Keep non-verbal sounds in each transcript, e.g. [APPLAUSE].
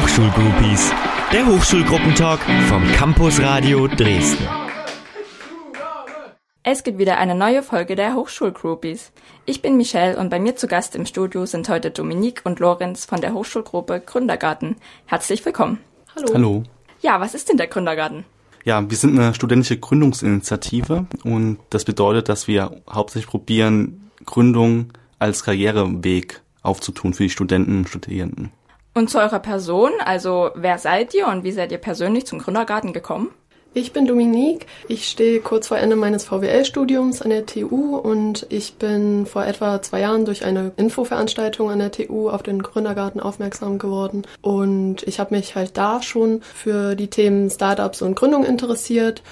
Hochschulgroupies, der Hochschulgruppentag vom Campus Radio Dresden. Es gibt wieder eine neue Folge der Hochschulgroupies. Ich bin Michelle und bei mir zu Gast im Studio sind heute Dominique und Lorenz von der Hochschulgruppe Gründergarten. Herzlich willkommen. Hallo. Hallo. Ja, was ist denn der Gründergarten? Ja, wir sind eine studentische Gründungsinitiative und das bedeutet, dass wir hauptsächlich probieren, Gründung als Karriereweg aufzutun für die Studenten und Studierenden. Und zu eurer Person, also wer seid ihr und wie seid ihr persönlich zum Gründergarten gekommen? Ich bin Dominique. Ich stehe kurz vor Ende meines VWL-Studiums an der TU und ich bin vor etwa zwei Jahren durch eine Infoveranstaltung an der TU auf den Gründergarten aufmerksam geworden. Und ich habe mich halt da schon für die Themen Startups und Gründung interessiert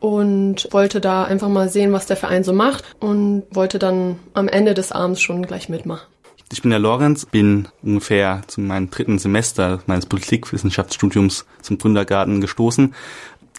und wollte da einfach mal sehen, was der Verein so macht und wollte dann am Ende des Abends schon gleich mitmachen. Ich bin der Lorenz, bin ungefähr zu meinem dritten Semester meines Politikwissenschaftsstudiums zum Gründergarten gestoßen.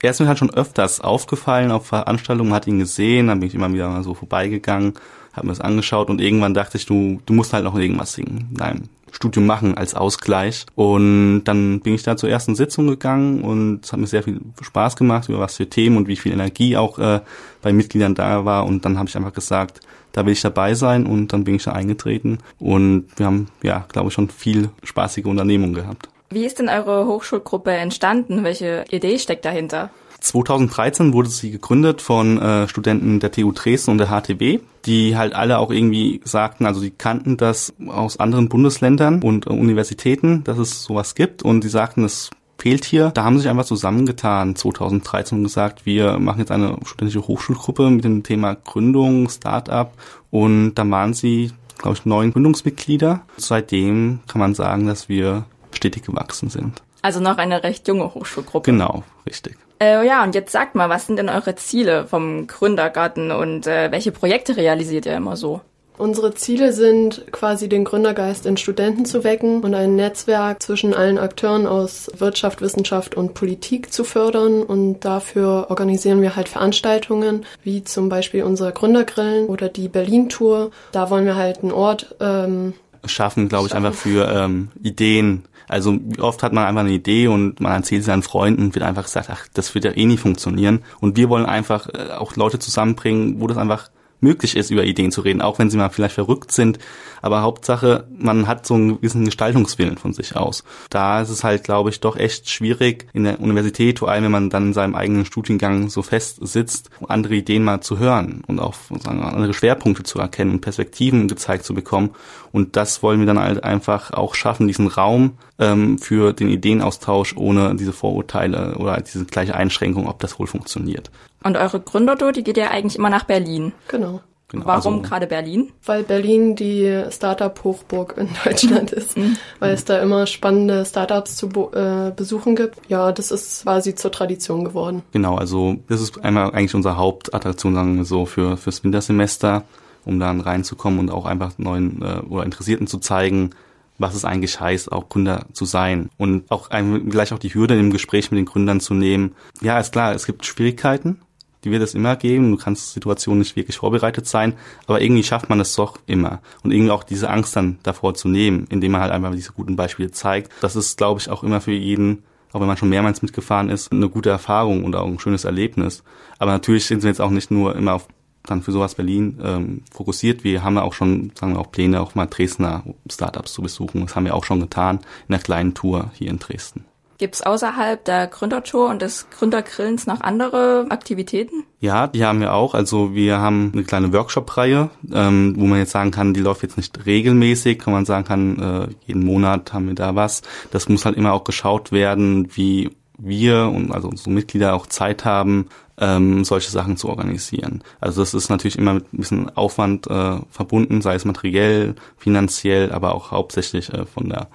Er ist mir halt schon öfters aufgefallen auf Veranstaltungen, hat ihn gesehen, dann bin ich immer wieder mal so vorbeigegangen, habe mir das angeschaut und irgendwann dachte ich, du, du musst halt noch irgendwas in deinem Studium machen als Ausgleich. Und dann bin ich da zur ersten Sitzung gegangen und es hat mir sehr viel Spaß gemacht, über was für Themen und wie viel Energie auch äh, bei Mitgliedern da war. Und dann habe ich einfach gesagt, da will ich dabei sein und dann bin ich da eingetreten und wir haben, ja, glaube ich, schon viel spaßige Unternehmungen gehabt. Wie ist denn eure Hochschulgruppe entstanden? Welche Idee steckt dahinter? 2013 wurde sie gegründet von äh, Studenten der TU Dresden und der HTB, die halt alle auch irgendwie sagten, also die kannten das aus anderen Bundesländern und äh, Universitäten, dass es sowas gibt und die sagten, es fehlt hier. Da haben sie sich einfach zusammengetan 2013 und gesagt, wir machen jetzt eine studentische Hochschulgruppe mit dem Thema Gründung, Start-up und da waren sie, glaube ich, neun Gründungsmitglieder. Seitdem kann man sagen, dass wir stetig gewachsen sind. Also noch eine recht junge Hochschulgruppe. Genau, richtig. Äh, ja, und jetzt sagt mal, was sind denn eure Ziele vom Gründergarten und äh, welche Projekte realisiert ihr immer so? Unsere Ziele sind quasi den Gründergeist in Studenten zu wecken und ein Netzwerk zwischen allen Akteuren aus Wirtschaft, Wissenschaft und Politik zu fördern. Und dafür organisieren wir halt Veranstaltungen, wie zum Beispiel unser Gründergrillen oder die Berlin-Tour. Da wollen wir halt einen Ort ähm, schaffen, glaube ich, einfach für ähm, Ideen. Also oft hat man einfach eine Idee und man erzählt sie an Freunden und wird einfach gesagt, ach, das wird ja eh nie funktionieren. Und wir wollen einfach äh, auch Leute zusammenbringen, wo das einfach möglich ist, über Ideen zu reden, auch wenn sie mal vielleicht verrückt sind. Aber Hauptsache, man hat so einen gewissen Gestaltungswillen von sich aus. Da ist es halt, glaube ich, doch echt schwierig in der Universität, vor allem wenn man dann in seinem eigenen Studiengang so fest sitzt, andere Ideen mal zu hören und auch sagen, andere Schwerpunkte zu erkennen und Perspektiven gezeigt zu bekommen. Und das wollen wir dann halt einfach auch schaffen, diesen Raum ähm, für den Ideenaustausch ohne diese Vorurteile oder diese gleiche Einschränkung, ob das wohl funktioniert. Und eure Gründertour, die geht ja eigentlich immer nach Berlin. Genau. Genau, Warum also, gerade Berlin? Weil Berlin die Startup-Hochburg in [LAUGHS] Deutschland ist, mhm. weil es da immer spannende Startups zu äh, besuchen gibt. Ja, das ist quasi zur Tradition geworden. Genau, also das ist einmal eigentlich unsere Hauptattraktion, sagen wir so, für fürs Wintersemester, um dann reinzukommen und auch einfach neuen äh, oder Interessierten zu zeigen, was es eigentlich heißt, auch Gründer zu sein und auch gleich auch die Hürde im Gespräch mit den Gründern zu nehmen. Ja, ist klar, es gibt Schwierigkeiten, die wird es immer geben. Du kannst Situationen nicht wirklich vorbereitet sein, aber irgendwie schafft man es doch immer. Und irgendwie auch diese Angst dann davor zu nehmen, indem man halt einfach diese guten Beispiele zeigt. Das ist, glaube ich, auch immer für jeden, auch wenn man schon mehrmals mitgefahren ist, eine gute Erfahrung und auch ein schönes Erlebnis. Aber natürlich sind wir jetzt auch nicht nur immer auf dann für sowas Berlin ähm, fokussiert. Wir haben ja auch schon, sagen wir auch Pläne, auch mal Dresdner Startups zu besuchen. Das haben wir auch schon getan in einer kleinen Tour hier in Dresden. Gibt es außerhalb der Gründertour und des Gründergrillens noch andere Aktivitäten? Ja, die haben wir auch. Also wir haben eine kleine Workshop-Reihe, ähm, wo man jetzt sagen kann, die läuft jetzt nicht regelmäßig, kann man sagen kann, äh, jeden Monat haben wir da was. Das muss halt immer auch geschaut werden, wie wir und also unsere Mitglieder auch Zeit haben, ähm, solche Sachen zu organisieren. Also das ist natürlich immer mit ein bisschen Aufwand äh, verbunden, sei es materiell, finanziell, aber auch hauptsächlich äh, von der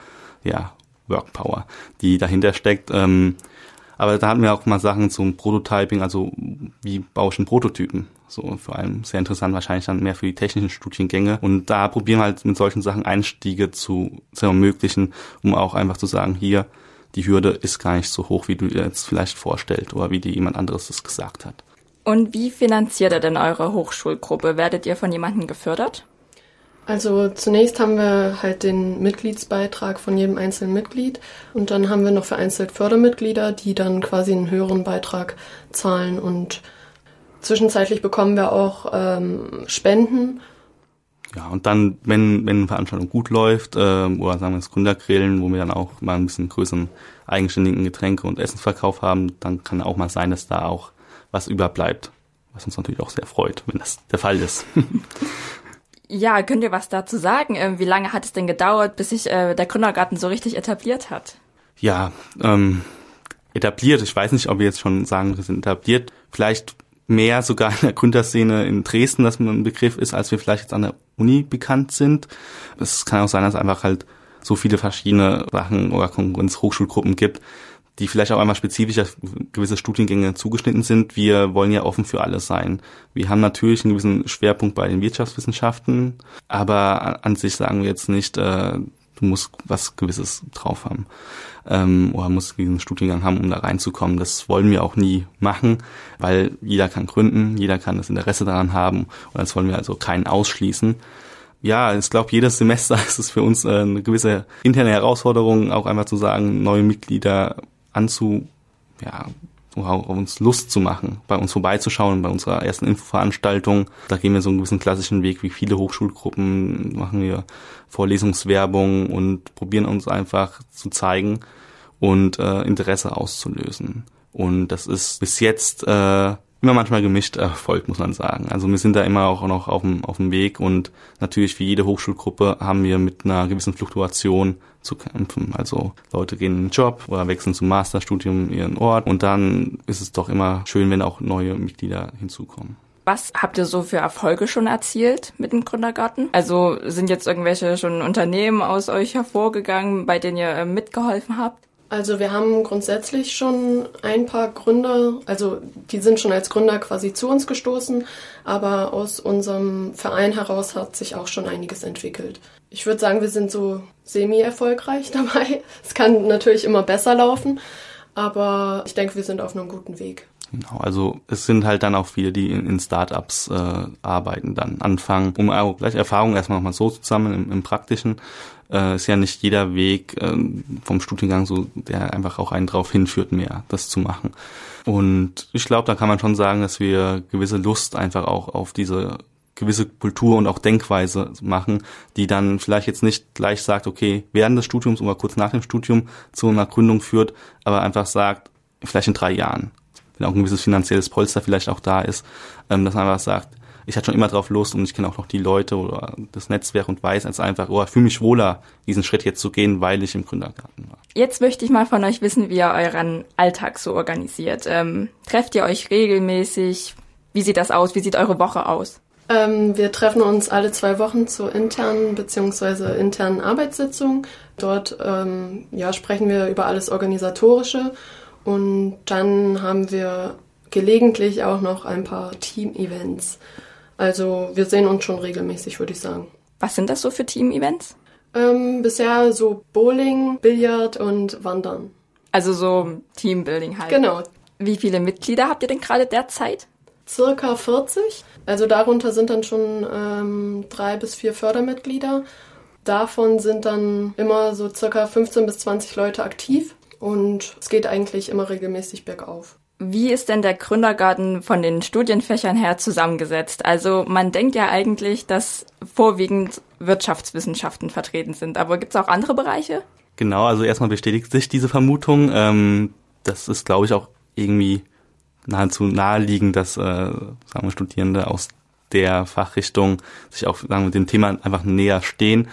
ja, Workpower, die dahinter steckt. Ähm, aber da hatten wir auch mal Sachen zum Prototyping, also wie baue ich einen Prototypen. So vor allem sehr interessant, wahrscheinlich dann mehr für die technischen Studiengänge. Und da probieren wir halt mit solchen Sachen Einstiege zu, zu ermöglichen, um auch einfach zu sagen, hier, die Hürde ist gar nicht so hoch, wie du dir jetzt vielleicht vorstellst oder wie dir jemand anderes das gesagt hat. Und wie finanziert ihr denn eure Hochschulgruppe? Werdet ihr von jemandem gefördert? Also zunächst haben wir halt den Mitgliedsbeitrag von jedem einzelnen Mitglied und dann haben wir noch vereinzelt Fördermitglieder, die dann quasi einen höheren Beitrag zahlen und zwischenzeitlich bekommen wir auch ähm, Spenden. Ja, und dann, wenn, wenn eine Veranstaltung gut läuft, äh, oder sagen wir das Gründergrillen, wo wir dann auch mal ein bisschen größeren eigenständigen Getränke- und Essensverkauf haben, dann kann auch mal sein, dass da auch was überbleibt. Was uns natürlich auch sehr freut, wenn das der Fall ist. [LAUGHS] Ja, könnt ihr was dazu sagen? Ähm, wie lange hat es denn gedauert, bis sich äh, der Gründergarten so richtig etabliert hat? Ja, ähm, etabliert. Ich weiß nicht, ob wir jetzt schon sagen, wir sind etabliert. Vielleicht mehr sogar in der Gründerszene in Dresden, dass man ein Begriff ist, als wir vielleicht jetzt an der Uni bekannt sind. Es kann auch sein, dass es einfach halt so viele verschiedene Sachen oder Konkurrenz-Hochschulgruppen gibt, die vielleicht auch einmal spezifisch auf gewisse Studiengänge zugeschnitten sind. Wir wollen ja offen für alles sein. Wir haben natürlich einen gewissen Schwerpunkt bei den Wirtschaftswissenschaften, aber an sich sagen wir jetzt nicht, äh, du musst was Gewisses drauf haben ähm, oder musst diesen Studiengang haben, um da reinzukommen. Das wollen wir auch nie machen, weil jeder kann gründen, jeder kann das Interesse daran haben und das wollen wir also keinen ausschließen ja, ich glaube, jedes Semester [LAUGHS] ist es für uns äh, eine gewisse interne Herausforderung, auch einmal zu sagen, neue Mitglieder anzu, ja, uns Lust zu machen, bei uns vorbeizuschauen, bei unserer ersten Infoveranstaltung. Da gehen wir so einen gewissen klassischen Weg, wie viele Hochschulgruppen, machen wir Vorlesungswerbung und probieren uns einfach zu zeigen und äh, Interesse auszulösen. Und das ist bis jetzt äh, immer manchmal gemischt erfolgt, muss man sagen. Also wir sind da immer auch noch auf dem, auf dem Weg und natürlich wie jede Hochschulgruppe haben wir mit einer gewissen Fluktuation zu kämpfen. Also Leute gehen in den Job oder wechseln zum Masterstudium ihren Ort und dann ist es doch immer schön, wenn auch neue Mitglieder hinzukommen. Was habt ihr so für Erfolge schon erzielt mit dem Gründergarten? Also sind jetzt irgendwelche schon Unternehmen aus euch hervorgegangen, bei denen ihr äh, mitgeholfen habt? Also wir haben grundsätzlich schon ein paar Gründer, also die sind schon als Gründer quasi zu uns gestoßen, aber aus unserem Verein heraus hat sich auch schon einiges entwickelt. Ich würde sagen, wir sind so semi-erfolgreich [LAUGHS] dabei. Es kann natürlich immer besser laufen, aber ich denke, wir sind auf einem guten Weg. Genau, also es sind halt dann auch viele, die in, in Startups äh, arbeiten, dann anfangen, um auch gleich Erfahrung erstmal nochmal so zusammen im, im Praktischen. Äh, ist ja nicht jeder Weg äh, vom Studiengang so, der einfach auch einen drauf hinführt, mehr das zu machen. Und ich glaube, da kann man schon sagen, dass wir gewisse Lust einfach auch auf diese gewisse Kultur und auch Denkweise machen, die dann vielleicht jetzt nicht gleich sagt, okay, während des Studiums oder kurz nach dem Studium zu einer Gründung führt, aber einfach sagt, vielleicht in drei Jahren wenn auch ein gewisses finanzielles Polster vielleicht auch da ist, ähm, dass man einfach sagt, ich hatte schon immer drauf Lust und ich kenne auch noch die Leute oder das Netzwerk und weiß als einfach, oh, ich fühle mich wohler, diesen Schritt jetzt zu gehen, weil ich im Gründergarten war. Jetzt möchte ich mal von euch wissen, wie ihr euren Alltag so organisiert. Ähm, trefft ihr euch regelmäßig? Wie sieht das aus? Wie sieht eure Woche aus? Ähm, wir treffen uns alle zwei Wochen zur internen bzw. internen Arbeitssitzung. Dort ähm, ja, sprechen wir über alles Organisatorische und dann haben wir gelegentlich auch noch ein paar Team-Events. Also wir sehen uns schon regelmäßig, würde ich sagen. Was sind das so für Team-Events? Ähm, bisher so Bowling, Billard und Wandern. Also so Teambuilding halt. Genau. Wie viele Mitglieder habt ihr denn gerade derzeit? Circa 40. Also darunter sind dann schon ähm, drei bis vier Fördermitglieder. Davon sind dann immer so circa 15 bis 20 Leute aktiv und es geht eigentlich immer regelmäßig bergauf. Wie ist denn der Gründergarten von den Studienfächern her zusammengesetzt? Also man denkt ja eigentlich, dass vorwiegend Wirtschaftswissenschaften vertreten sind, aber gibt es auch andere Bereiche? Genau, also erstmal bestätigt sich diese Vermutung. Ähm, das ist, glaube ich, auch irgendwie nahezu naheliegend, dass äh, sagen wir, Studierende aus der Fachrichtung sich auch sagen wir, dem Thema einfach näher stehen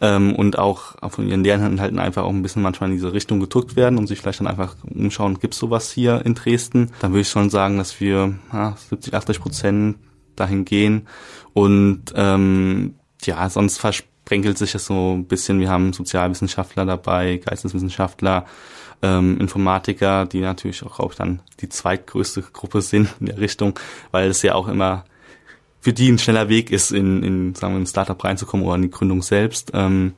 ähm, und auch von ihren Lehrinhalten einfach auch ein bisschen manchmal in diese Richtung gedrückt werden und sich vielleicht dann einfach umschauen, gibt es sowas hier in Dresden? Dann würde ich schon sagen, dass wir ja, 70, 80 Prozent dahin gehen und ähm, ja, sonst versprenkelt sich das so ein bisschen. Wir haben Sozialwissenschaftler dabei, Geisteswissenschaftler, ähm, Informatiker, die natürlich auch, glaube ich, dann die zweitgrößte Gruppe sind in der Richtung, weil es ja auch immer für die ein schneller Weg ist, in, in sagen wir, ein Startup reinzukommen oder in die Gründung selbst. Ähm,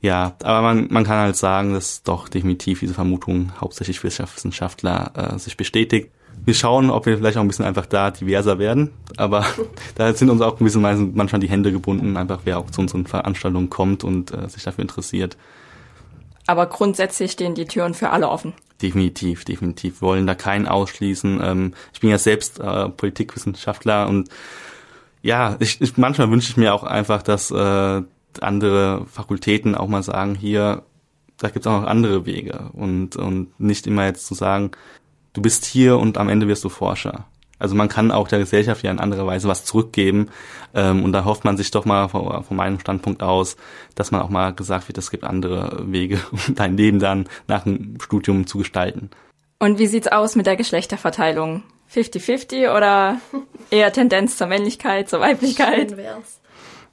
ja, aber man, man kann halt sagen, dass doch definitiv diese Vermutung hauptsächlich Wirtschaftswissenschaftler äh, sich bestätigt. wir schauen, ob wir vielleicht auch ein bisschen einfach da diverser werden. Aber [LAUGHS] da sind uns auch ein bisschen manchmal die Hände gebunden, einfach wer auch zu unseren Veranstaltungen kommt und äh, sich dafür interessiert. Aber grundsätzlich stehen die Türen für alle offen. Definitiv, definitiv. Wir wollen da keinen ausschließen. Ähm, ich bin ja selbst äh, Politikwissenschaftler und ja, ich, ich, manchmal wünsche ich mir auch einfach, dass äh, andere Fakultäten auch mal sagen, hier, da gibt es auch noch andere Wege und, und nicht immer jetzt zu sagen, du bist hier und am Ende wirst du Forscher. Also man kann auch der Gesellschaft ja in anderer Weise was zurückgeben. Ähm, und da hofft man sich doch mal von, von, meinem Standpunkt aus, dass man auch mal gesagt wird, es gibt andere Wege, [LAUGHS] um dein Leben dann nach dem Studium zu gestalten. Und wie sieht's aus mit der Geschlechterverteilung? 50-50 oder [LAUGHS] eher Tendenz zur Männlichkeit, zur Weiblichkeit? Schön wär's.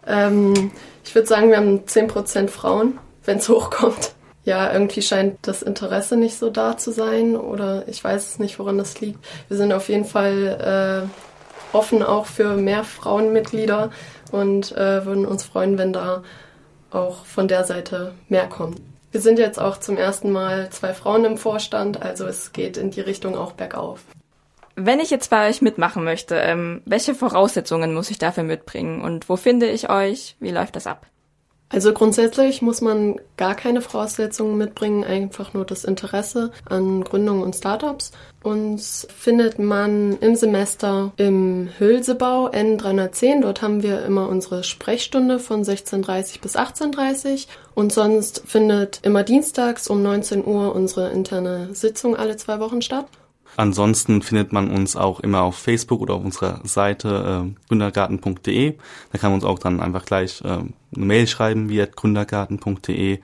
Ähm, ich würde sagen, wir haben 10% Frauen, wenn's [LAUGHS] hochkommt ja, irgendwie scheint das Interesse nicht so da zu sein oder ich weiß es nicht, woran das liegt. Wir sind auf jeden Fall äh, offen auch für mehr Frauenmitglieder und äh, würden uns freuen, wenn da auch von der Seite mehr kommt. Wir sind jetzt auch zum ersten Mal zwei Frauen im Vorstand, also es geht in die Richtung auch bergauf. Wenn ich jetzt bei euch mitmachen möchte, ähm, welche Voraussetzungen muss ich dafür mitbringen und wo finde ich euch? Wie läuft das ab? Also grundsätzlich muss man gar keine Voraussetzungen mitbringen, einfach nur das Interesse an Gründungen und Startups. Uns findet man im Semester im Hülsebau N310. Dort haben wir immer unsere Sprechstunde von 16.30 bis 18.30 und sonst findet immer dienstags um 19 Uhr unsere interne Sitzung alle zwei Wochen statt. Ansonsten findet man uns auch immer auf Facebook oder auf unserer Seite äh, gründergarten.de. Da kann man uns auch dann einfach gleich äh, eine Mail schreiben via gründergarten.de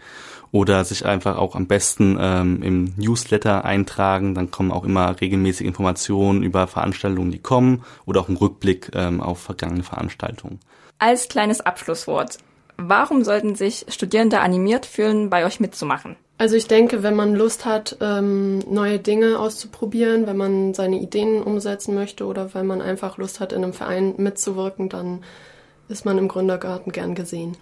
oder sich einfach auch am besten ähm, im Newsletter eintragen. Dann kommen auch immer regelmäßig Informationen über Veranstaltungen, die kommen oder auch ein Rückblick ähm, auf vergangene Veranstaltungen. Als kleines Abschlusswort. Warum sollten sich Studierende animiert fühlen, bei euch mitzumachen? Also ich denke, wenn man Lust hat, ähm, neue Dinge auszuprobieren, wenn man seine Ideen umsetzen möchte oder wenn man einfach Lust hat, in einem Verein mitzuwirken, dann ist man im Gründergarten gern gesehen.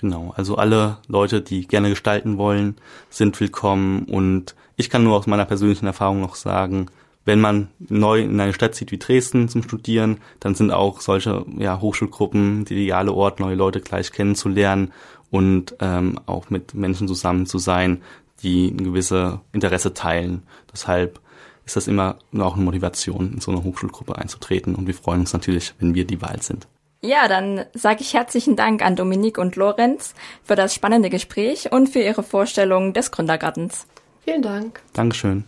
Genau, also alle Leute, die gerne gestalten wollen, sind willkommen und ich kann nur aus meiner persönlichen Erfahrung noch sagen, wenn man neu in eine Stadt zieht wie Dresden zum Studieren, dann sind auch solche ja, Hochschulgruppen die ideale Ort, neue Leute gleich kennenzulernen und ähm, auch mit Menschen zusammen zu sein, die ein gewisse Interesse teilen. Deshalb ist das immer auch eine Motivation, in so eine Hochschulgruppe einzutreten und wir freuen uns natürlich, wenn wir die Wahl sind. Ja, dann sage ich herzlichen Dank an Dominique und Lorenz für das spannende Gespräch und für ihre Vorstellung des Gründergartens. Vielen Dank. Dankeschön.